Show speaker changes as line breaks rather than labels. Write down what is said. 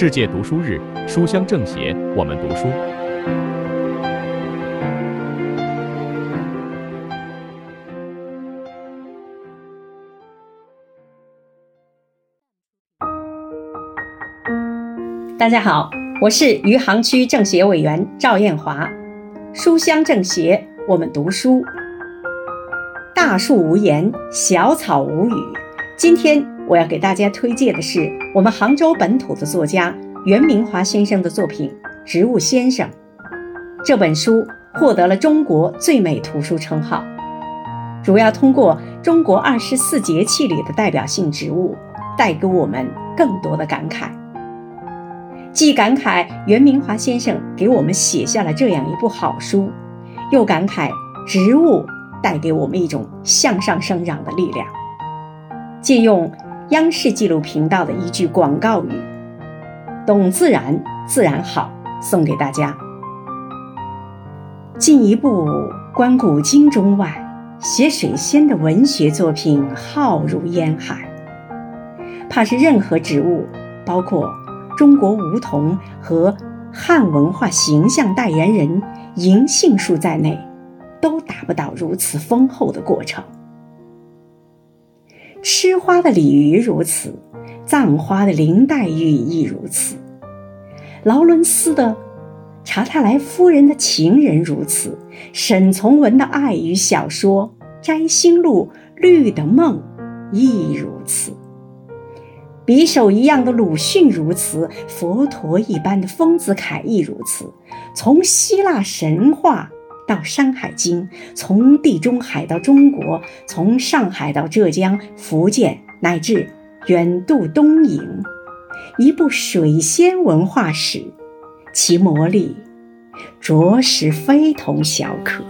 世界读书日，书香政协，我们读书。
大家好，我是余杭区政协委员赵艳华。书香政协，我们读书。大树无言，小草无语。今天我要给大家推荐的是我们杭州本土的作家袁明华先生的作品《植物先生》。这本书获得了中国最美图书称号，主要通过中国二十四节气里的代表性植物，带给我们更多的感慨。既感慨袁明华先生给我们写下了这样一部好书，又感慨植物带给我们一种向上生长的力量。借用央视纪录频道的一句广告语：“懂自然，自然好。”送给大家。进一步观古今中外，写水仙的文学作品浩如烟海，怕是任何植物，包括。中国梧桐和汉文化形象代言人银杏树在内，都达不到如此丰厚的过程。吃花的鲤鱼如此，葬花的林黛玉亦如此，劳伦斯的查泰莱夫人的情人如此，沈从文的爱与小说《摘星录》《绿的梦》亦如此。匕首一样的鲁迅如此，佛陀一般的丰子恺亦如此。从希腊神话到《山海经》，从地中海到中国，从上海到浙江、福建，乃至远渡东瀛，一部水仙文化史，其魔力着实非同小可。